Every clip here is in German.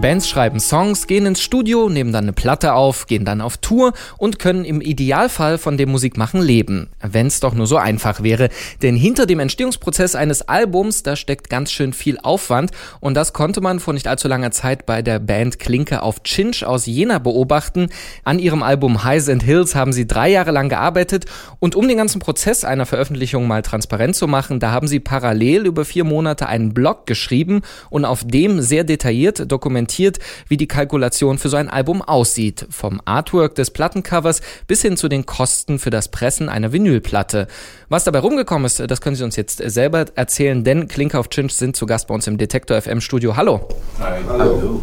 Bands schreiben Songs, gehen ins Studio, nehmen dann eine Platte auf, gehen dann auf Tour und können im Idealfall von dem Musikmachen leben. Wenn es doch nur so einfach wäre. Denn hinter dem Entstehungsprozess eines Albums, da steckt ganz schön viel Aufwand. Und das konnte man vor nicht allzu langer Zeit bei der Band Klinke auf Chinch aus Jena beobachten. An ihrem Album Highs and Hills haben sie drei Jahre lang gearbeitet. Und um den ganzen Prozess einer Veröffentlichung mal transparent zu machen, da haben sie parallel über vier Monate einen Blog geschrieben und auf dem sehr detailliert dokumentiert dokumentiert, wie die Kalkulation für so ein Album aussieht. Vom Artwork des Plattencovers bis hin zu den Kosten für das Pressen einer Vinylplatte. Was dabei rumgekommen ist, das können Sie uns jetzt selber erzählen, denn Klinker auf Chinch sind zu Gast bei uns im Detektor FM Studio. Hallo. Hi. Hallo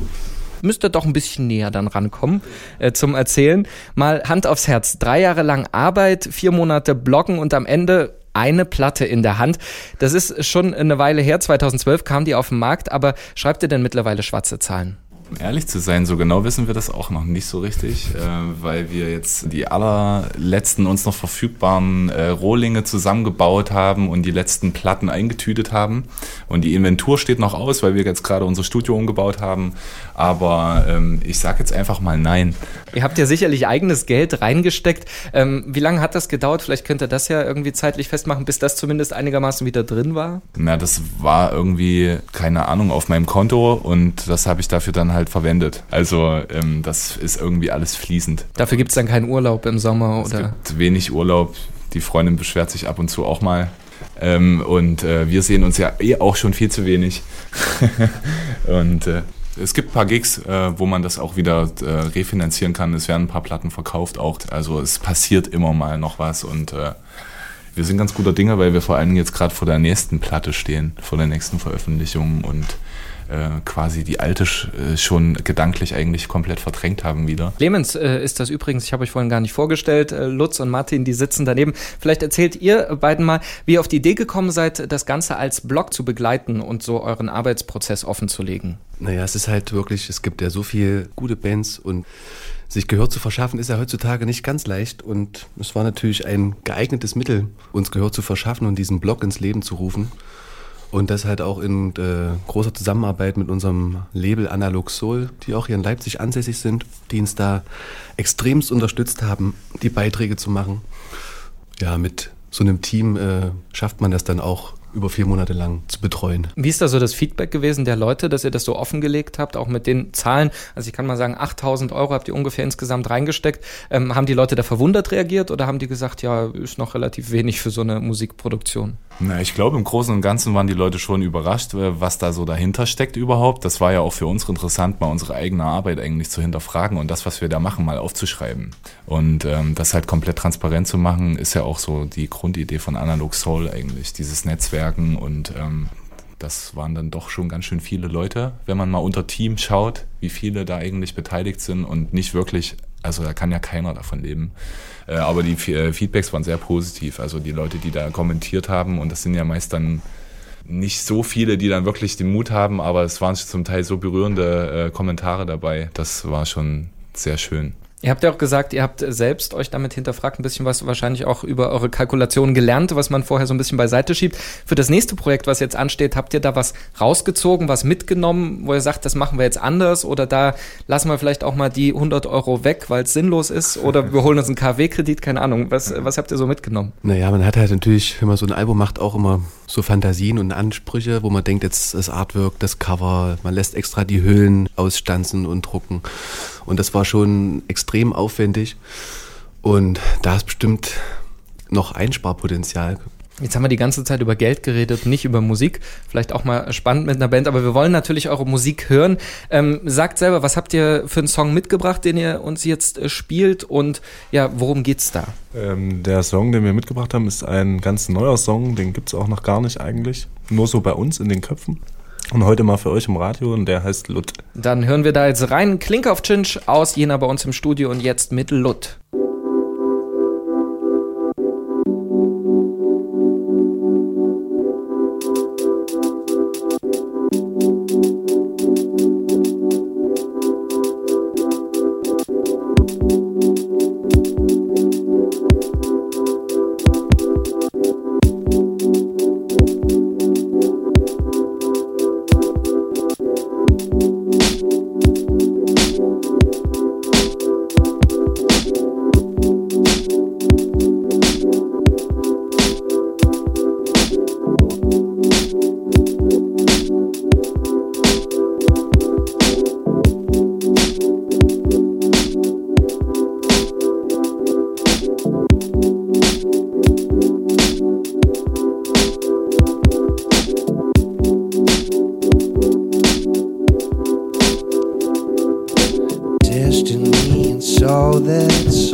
müsste doch ein bisschen näher dann rankommen äh, zum Erzählen. Mal Hand aufs Herz. Drei Jahre lang Arbeit, vier Monate Bloggen und am Ende eine Platte in der Hand. Das ist schon eine Weile her, 2012 kam die auf den Markt, aber schreibt ihr denn mittlerweile schwarze Zahlen? Um ehrlich zu sein, so genau wissen wir das auch noch nicht so richtig, äh, weil wir jetzt die allerletzten uns noch verfügbaren äh, Rohlinge zusammengebaut haben und die letzten Platten eingetütet haben. Und die Inventur steht noch aus, weil wir jetzt gerade unser Studio umgebaut haben. Aber ähm, ich sage jetzt einfach mal nein. Ihr habt ja sicherlich eigenes Geld reingesteckt. Ähm, wie lange hat das gedauert? Vielleicht könnt ihr das ja irgendwie zeitlich festmachen, bis das zumindest einigermaßen wieder drin war. Na, das war irgendwie, keine Ahnung, auf meinem Konto und das habe ich dafür dann halt verwendet. Also ähm, das ist irgendwie alles fließend. Dafür gibt es dann keinen Urlaub im Sommer oder? Es gibt wenig Urlaub. Die Freundin beschwert sich ab und zu auch mal. Ähm, und äh, wir sehen uns ja eh auch schon viel zu wenig. und äh, es gibt ein paar Gigs, äh, wo man das auch wieder äh, refinanzieren kann. Es werden ein paar Platten verkauft auch. Also es passiert immer mal noch was und äh, wir sind ganz guter Dinge, weil wir vor allem jetzt gerade vor der nächsten Platte stehen, vor der nächsten Veröffentlichung und äh, quasi die alte äh, schon gedanklich eigentlich komplett verdrängt haben wieder. Clemens äh, ist das übrigens, ich habe euch vorhin gar nicht vorgestellt, äh, Lutz und Martin, die sitzen daneben. Vielleicht erzählt ihr beiden mal, wie ihr auf die Idee gekommen seid, das Ganze als Blog zu begleiten und so euren Arbeitsprozess offen zu legen. Naja, es ist halt wirklich, es gibt ja so viele gute Bands und sich Gehör zu verschaffen ist ja heutzutage nicht ganz leicht und es war natürlich ein geeignetes Mittel, uns Gehör zu verschaffen und diesen Blog ins Leben zu rufen. Und das halt auch in äh, großer Zusammenarbeit mit unserem Label Analog Soul, die auch hier in Leipzig ansässig sind, die uns da extremst unterstützt haben, die Beiträge zu machen. Ja, mit so einem Team äh, schafft man das dann auch über vier Monate lang zu betreuen. Wie ist da so das Feedback gewesen der Leute, dass ihr das so offengelegt habt, auch mit den Zahlen? Also ich kann mal sagen, 8000 Euro habt ihr ungefähr insgesamt reingesteckt. Ähm, haben die Leute da verwundert reagiert oder haben die gesagt, ja, ist noch relativ wenig für so eine Musikproduktion? Na, ich glaube, im Großen und Ganzen waren die Leute schon überrascht, äh, was da so dahinter steckt überhaupt. Das war ja auch für uns interessant, mal unsere eigene Arbeit eigentlich zu hinterfragen und das, was wir da machen, mal aufzuschreiben. Und ähm, das halt komplett transparent zu machen, ist ja auch so die Grundidee von Analog Soul eigentlich, dieses Netzwerk Netzwerken und ähm, das waren dann doch schon ganz schön viele Leute, wenn man mal unter Team schaut, wie viele da eigentlich beteiligt sind und nicht wirklich, also da kann ja keiner davon leben. Äh, aber die äh, Feedbacks waren sehr positiv. Also die Leute, die da kommentiert haben, und das sind ja meist dann nicht so viele, die dann wirklich den Mut haben, aber es waren zum Teil so berührende äh, Kommentare dabei. Das war schon sehr schön. Ihr habt ja auch gesagt, ihr habt selbst euch damit hinterfragt, ein bisschen was wahrscheinlich auch über eure Kalkulationen gelernt, was man vorher so ein bisschen beiseite schiebt. Für das nächste Projekt, was jetzt ansteht, habt ihr da was rausgezogen, was mitgenommen, wo ihr sagt, das machen wir jetzt anders oder da lassen wir vielleicht auch mal die 100 Euro weg, weil es sinnlos ist oder wir holen uns einen KW-Kredit, keine Ahnung. Was, was habt ihr so mitgenommen? Naja, man hat halt natürlich, wenn man so ein Album macht, auch immer so Fantasien und Ansprüche, wo man denkt, jetzt das Artwork, das Cover, man lässt extra die Hüllen ausstanzen und drucken. Und das war schon extrem aufwendig. Und da ist bestimmt noch Einsparpotenzial. Jetzt haben wir die ganze Zeit über Geld geredet, nicht über Musik. Vielleicht auch mal spannend mit einer Band, aber wir wollen natürlich eure Musik hören. Ähm, sagt selber, was habt ihr für einen Song mitgebracht, den ihr uns jetzt äh, spielt und ja, worum geht's da? Ähm, der Song, den wir mitgebracht haben, ist ein ganz neuer Song, den gibt's auch noch gar nicht eigentlich. Nur so bei uns in den Köpfen. Und heute mal für euch im Radio und der heißt Lut. Dann hören wir da jetzt rein. Klink auf Chinch aus Jena bei uns im Studio und jetzt mit Lut.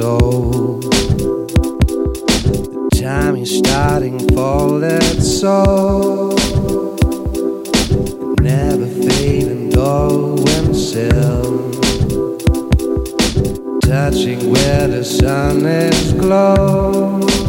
soul. The time is starting for that soul. Never fading glow and silk. Touching where the sun is glow.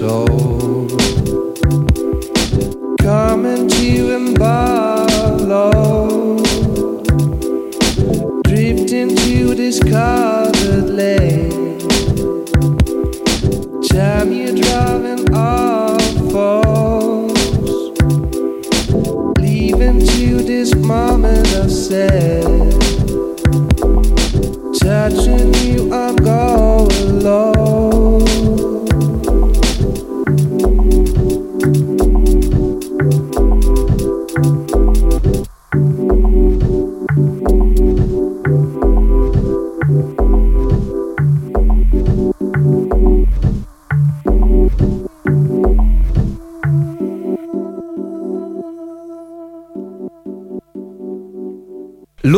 Soul.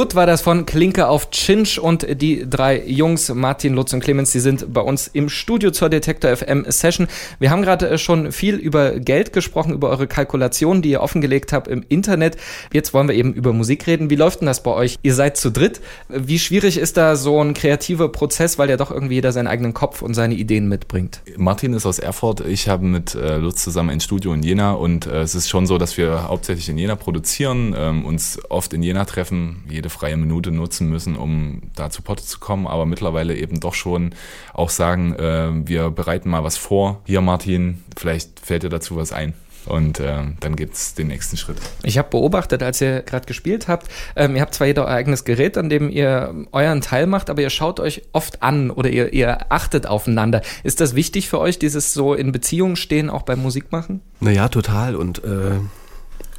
Lut war das von Klinke auf Chinch und die drei Jungs, Martin, Lutz und Clemens, die sind bei uns im Studio zur Detektor FM Session. Wir haben gerade äh, schon viel über Geld gesprochen, über eure Kalkulationen, die ihr offengelegt habt im Internet. Jetzt wollen wir eben über Musik reden. Wie läuft denn das bei euch? Ihr seid zu dritt. Wie schwierig ist da so ein kreativer Prozess, weil ja doch irgendwie jeder seinen eigenen Kopf und seine Ideen mitbringt? Martin ist aus Erfurt, ich habe mit äh, Lutz zusammen ein Studio in Jena und äh, es ist schon so, dass wir hauptsächlich in Jena produzieren, ähm, uns oft in Jena treffen, jede freie Minute nutzen müssen, um da zu Potte zu kommen, aber mittlerweile eben doch schon auch sagen, äh, wir bereiten mal was vor. Hier Martin, vielleicht fällt dir dazu was ein. Und äh, dann gibt's den nächsten Schritt. Ich habe beobachtet, als ihr gerade gespielt habt, ähm, ihr habt zwar jeder euer eigenes Gerät, an dem ihr euren Teil macht, aber ihr schaut euch oft an oder ihr, ihr achtet aufeinander. Ist das wichtig für euch, dieses so in Beziehung stehen, auch beim Musikmachen? Naja, total. Und äh,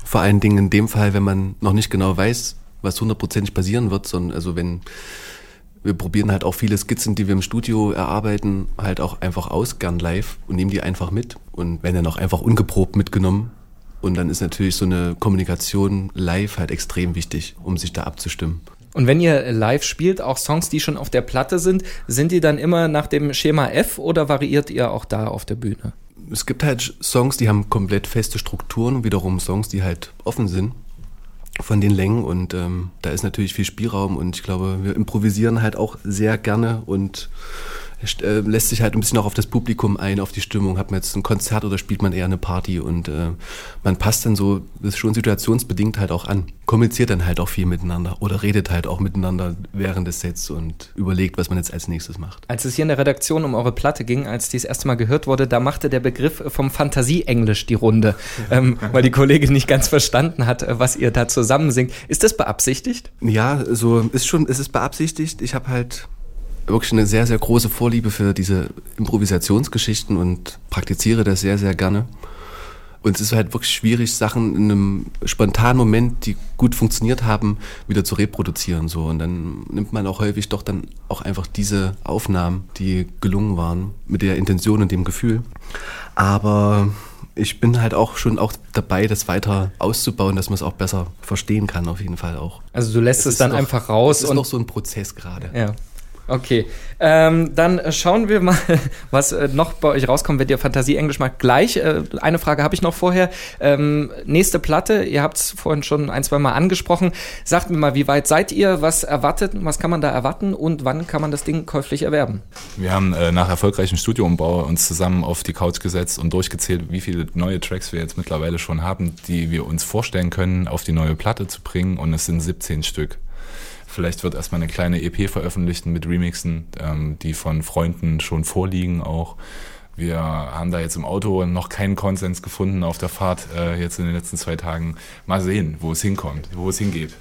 vor allen Dingen in dem Fall, wenn man noch nicht genau weiß, was hundertprozentig passieren wird, sondern also wenn wir probieren halt auch viele Skizzen, die wir im Studio erarbeiten, halt auch einfach aus, gern live und nehmen die einfach mit und werden dann auch einfach ungeprobt mitgenommen. Und dann ist natürlich so eine Kommunikation live halt extrem wichtig, um sich da abzustimmen. Und wenn ihr live spielt, auch Songs, die schon auf der Platte sind, sind die dann immer nach dem Schema F oder variiert ihr auch da auf der Bühne? Es gibt halt Songs, die haben komplett feste Strukturen, wiederum Songs, die halt offen sind von den Längen und ähm, da ist natürlich viel Spielraum und ich glaube, wir improvisieren halt auch sehr gerne und äh, lässt sich halt ein bisschen auch auf das Publikum ein, auf die Stimmung. Hat man jetzt ein Konzert oder spielt man eher eine Party und äh, man passt dann so, das ist schon situationsbedingt halt auch an. Kommuniziert dann halt auch viel miteinander oder redet halt auch miteinander während des Sets und überlegt, was man jetzt als nächstes macht. Als es hier in der Redaktion um eure Platte ging, als die das erste Mal gehört wurde, da machte der Begriff vom Fantasie-Englisch die Runde, ähm, weil die Kollegin nicht ganz verstanden hat, was ihr da zusammen singt. Ist das beabsichtigt? Ja, so ist schon, es ist beabsichtigt. Ich habe halt wirklich eine sehr, sehr große Vorliebe für diese Improvisationsgeschichten und praktiziere das sehr, sehr gerne. Und es ist halt wirklich schwierig, Sachen in einem spontanen Moment, die gut funktioniert haben, wieder zu reproduzieren. So. Und dann nimmt man auch häufig doch dann auch einfach diese Aufnahmen, die gelungen waren, mit der Intention und dem Gefühl. Aber ich bin halt auch schon auch dabei, das weiter auszubauen, dass man es auch besser verstehen kann, auf jeden Fall auch. Also du lässt es, Es dann noch- einfach raus Es ist und noch so ein Prozess gerade. ja. Okay, ähm, dann schauen wir mal, was äh, noch bei euch rauskommt, wenn ihr Fantasie Englisch macht. Gleich, äh, eine Frage habe ich noch vorher. Ähm, nächste Platte, ihr habt es vorhin schon ein, zwei Mal angesprochen. Sagt mir mal, wie weit seid ihr? Was erwartet, was kann man da erwarten und wann kann man das Ding käuflich erwerben? Wir haben äh, nach erfolgreichem Studioumbau uns zusammen auf die Couch gesetzt und durchgezählt, wie viele neue Tracks wir jetzt mittlerweile schon haben, die wir uns vorstellen können, auf die neue Platte zu bringen und es sind 17 Stück. Vielleicht wird erstmal eine kleine EP veröffentlicht mit Remixen, ähm, die von Freunden schon vorliegen auch. Wir haben da jetzt im Auto noch keinen Konsens gefunden auf der Fahrt äh, jetzt in den letzten zwei Tagen. Mal sehen, wo es hinkommt, wo es hingeht.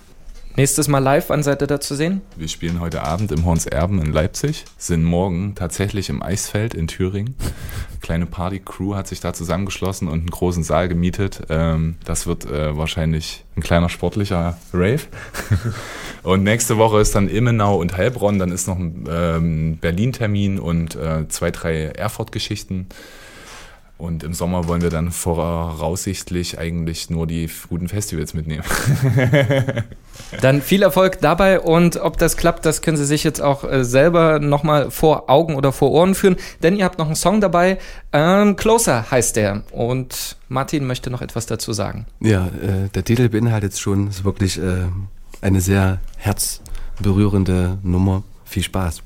Nächstes Mal live, wann seid ihr da zu sehen? Wir spielen heute Abend im Horns Erben in Leipzig, sind morgen tatsächlich im Eisfeld in Thüringen. Kleine Party-Crew hat sich da zusammengeschlossen und einen großen Saal gemietet. Ähm, das wird äh, wahrscheinlich ein kleiner sportlicher Rave. und nächste Woche ist dann Immenau und Heilbronn, dann ist noch ein ähm, Berlin-Termin und äh, zwei, drei Erfurt-Geschichten. Und im Sommer wollen wir dann voraussichtlich eigentlich nur die guten Festivals mitnehmen. Dann viel Erfolg dabei und ob das klappt, das können Sie sich jetzt auch äh, selber nochmal vor Augen oder vor Ohren führen, denn ihr habt noch einen Song dabei. Ähm, Closer heißt der und Martin möchte noch etwas dazu sagen. Ja, äh, der Titel beinhaltet schon, ist wirklich äh, eine sehr herzberührende Nummer. Viel Spaß.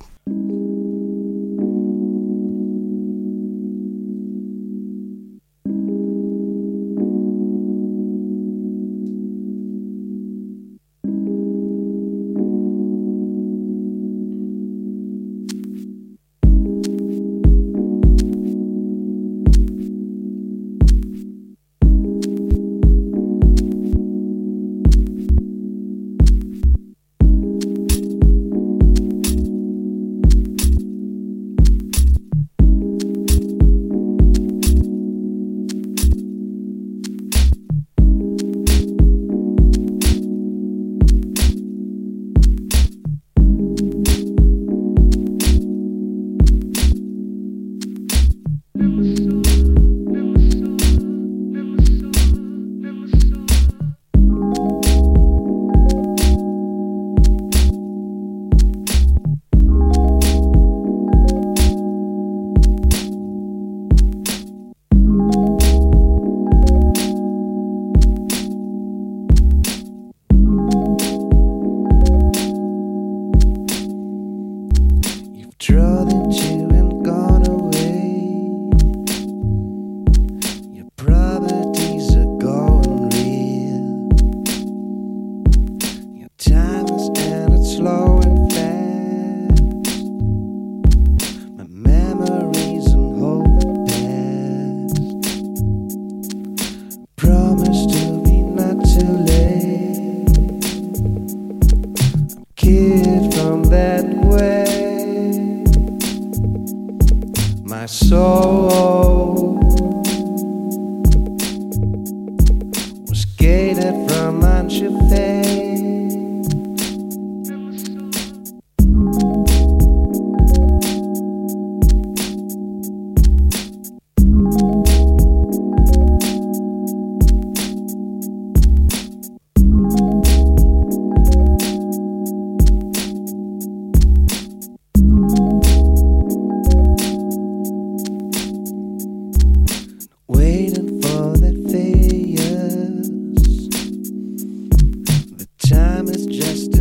It's just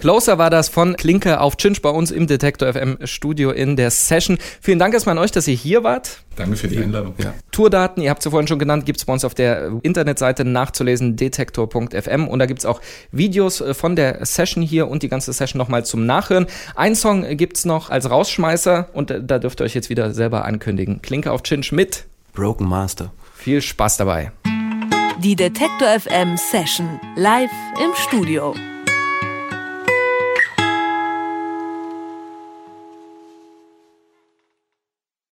Closer war das von Klinke auf Chinch bei uns im Detektor FM Studio in der Session. Vielen Dank erstmal an euch, dass ihr hier wart. Danke für die Einladung. Ja. Tourdaten, ihr habt sie vorhin schon genannt, gibt's bei uns auf der Internetseite nachzulesen, detektor.fm. Und da gibt's auch Videos äh, von der Session hier und die ganze Session nochmal zum Nachhören. Ein Song gibt's noch als Rausschmeißer und äh, da dürft ihr euch jetzt wieder selber ankündigen. Klinke auf Chinch mit. Broken Master. Viel Spaß dabei. Die Detektor FM Session live im Studio.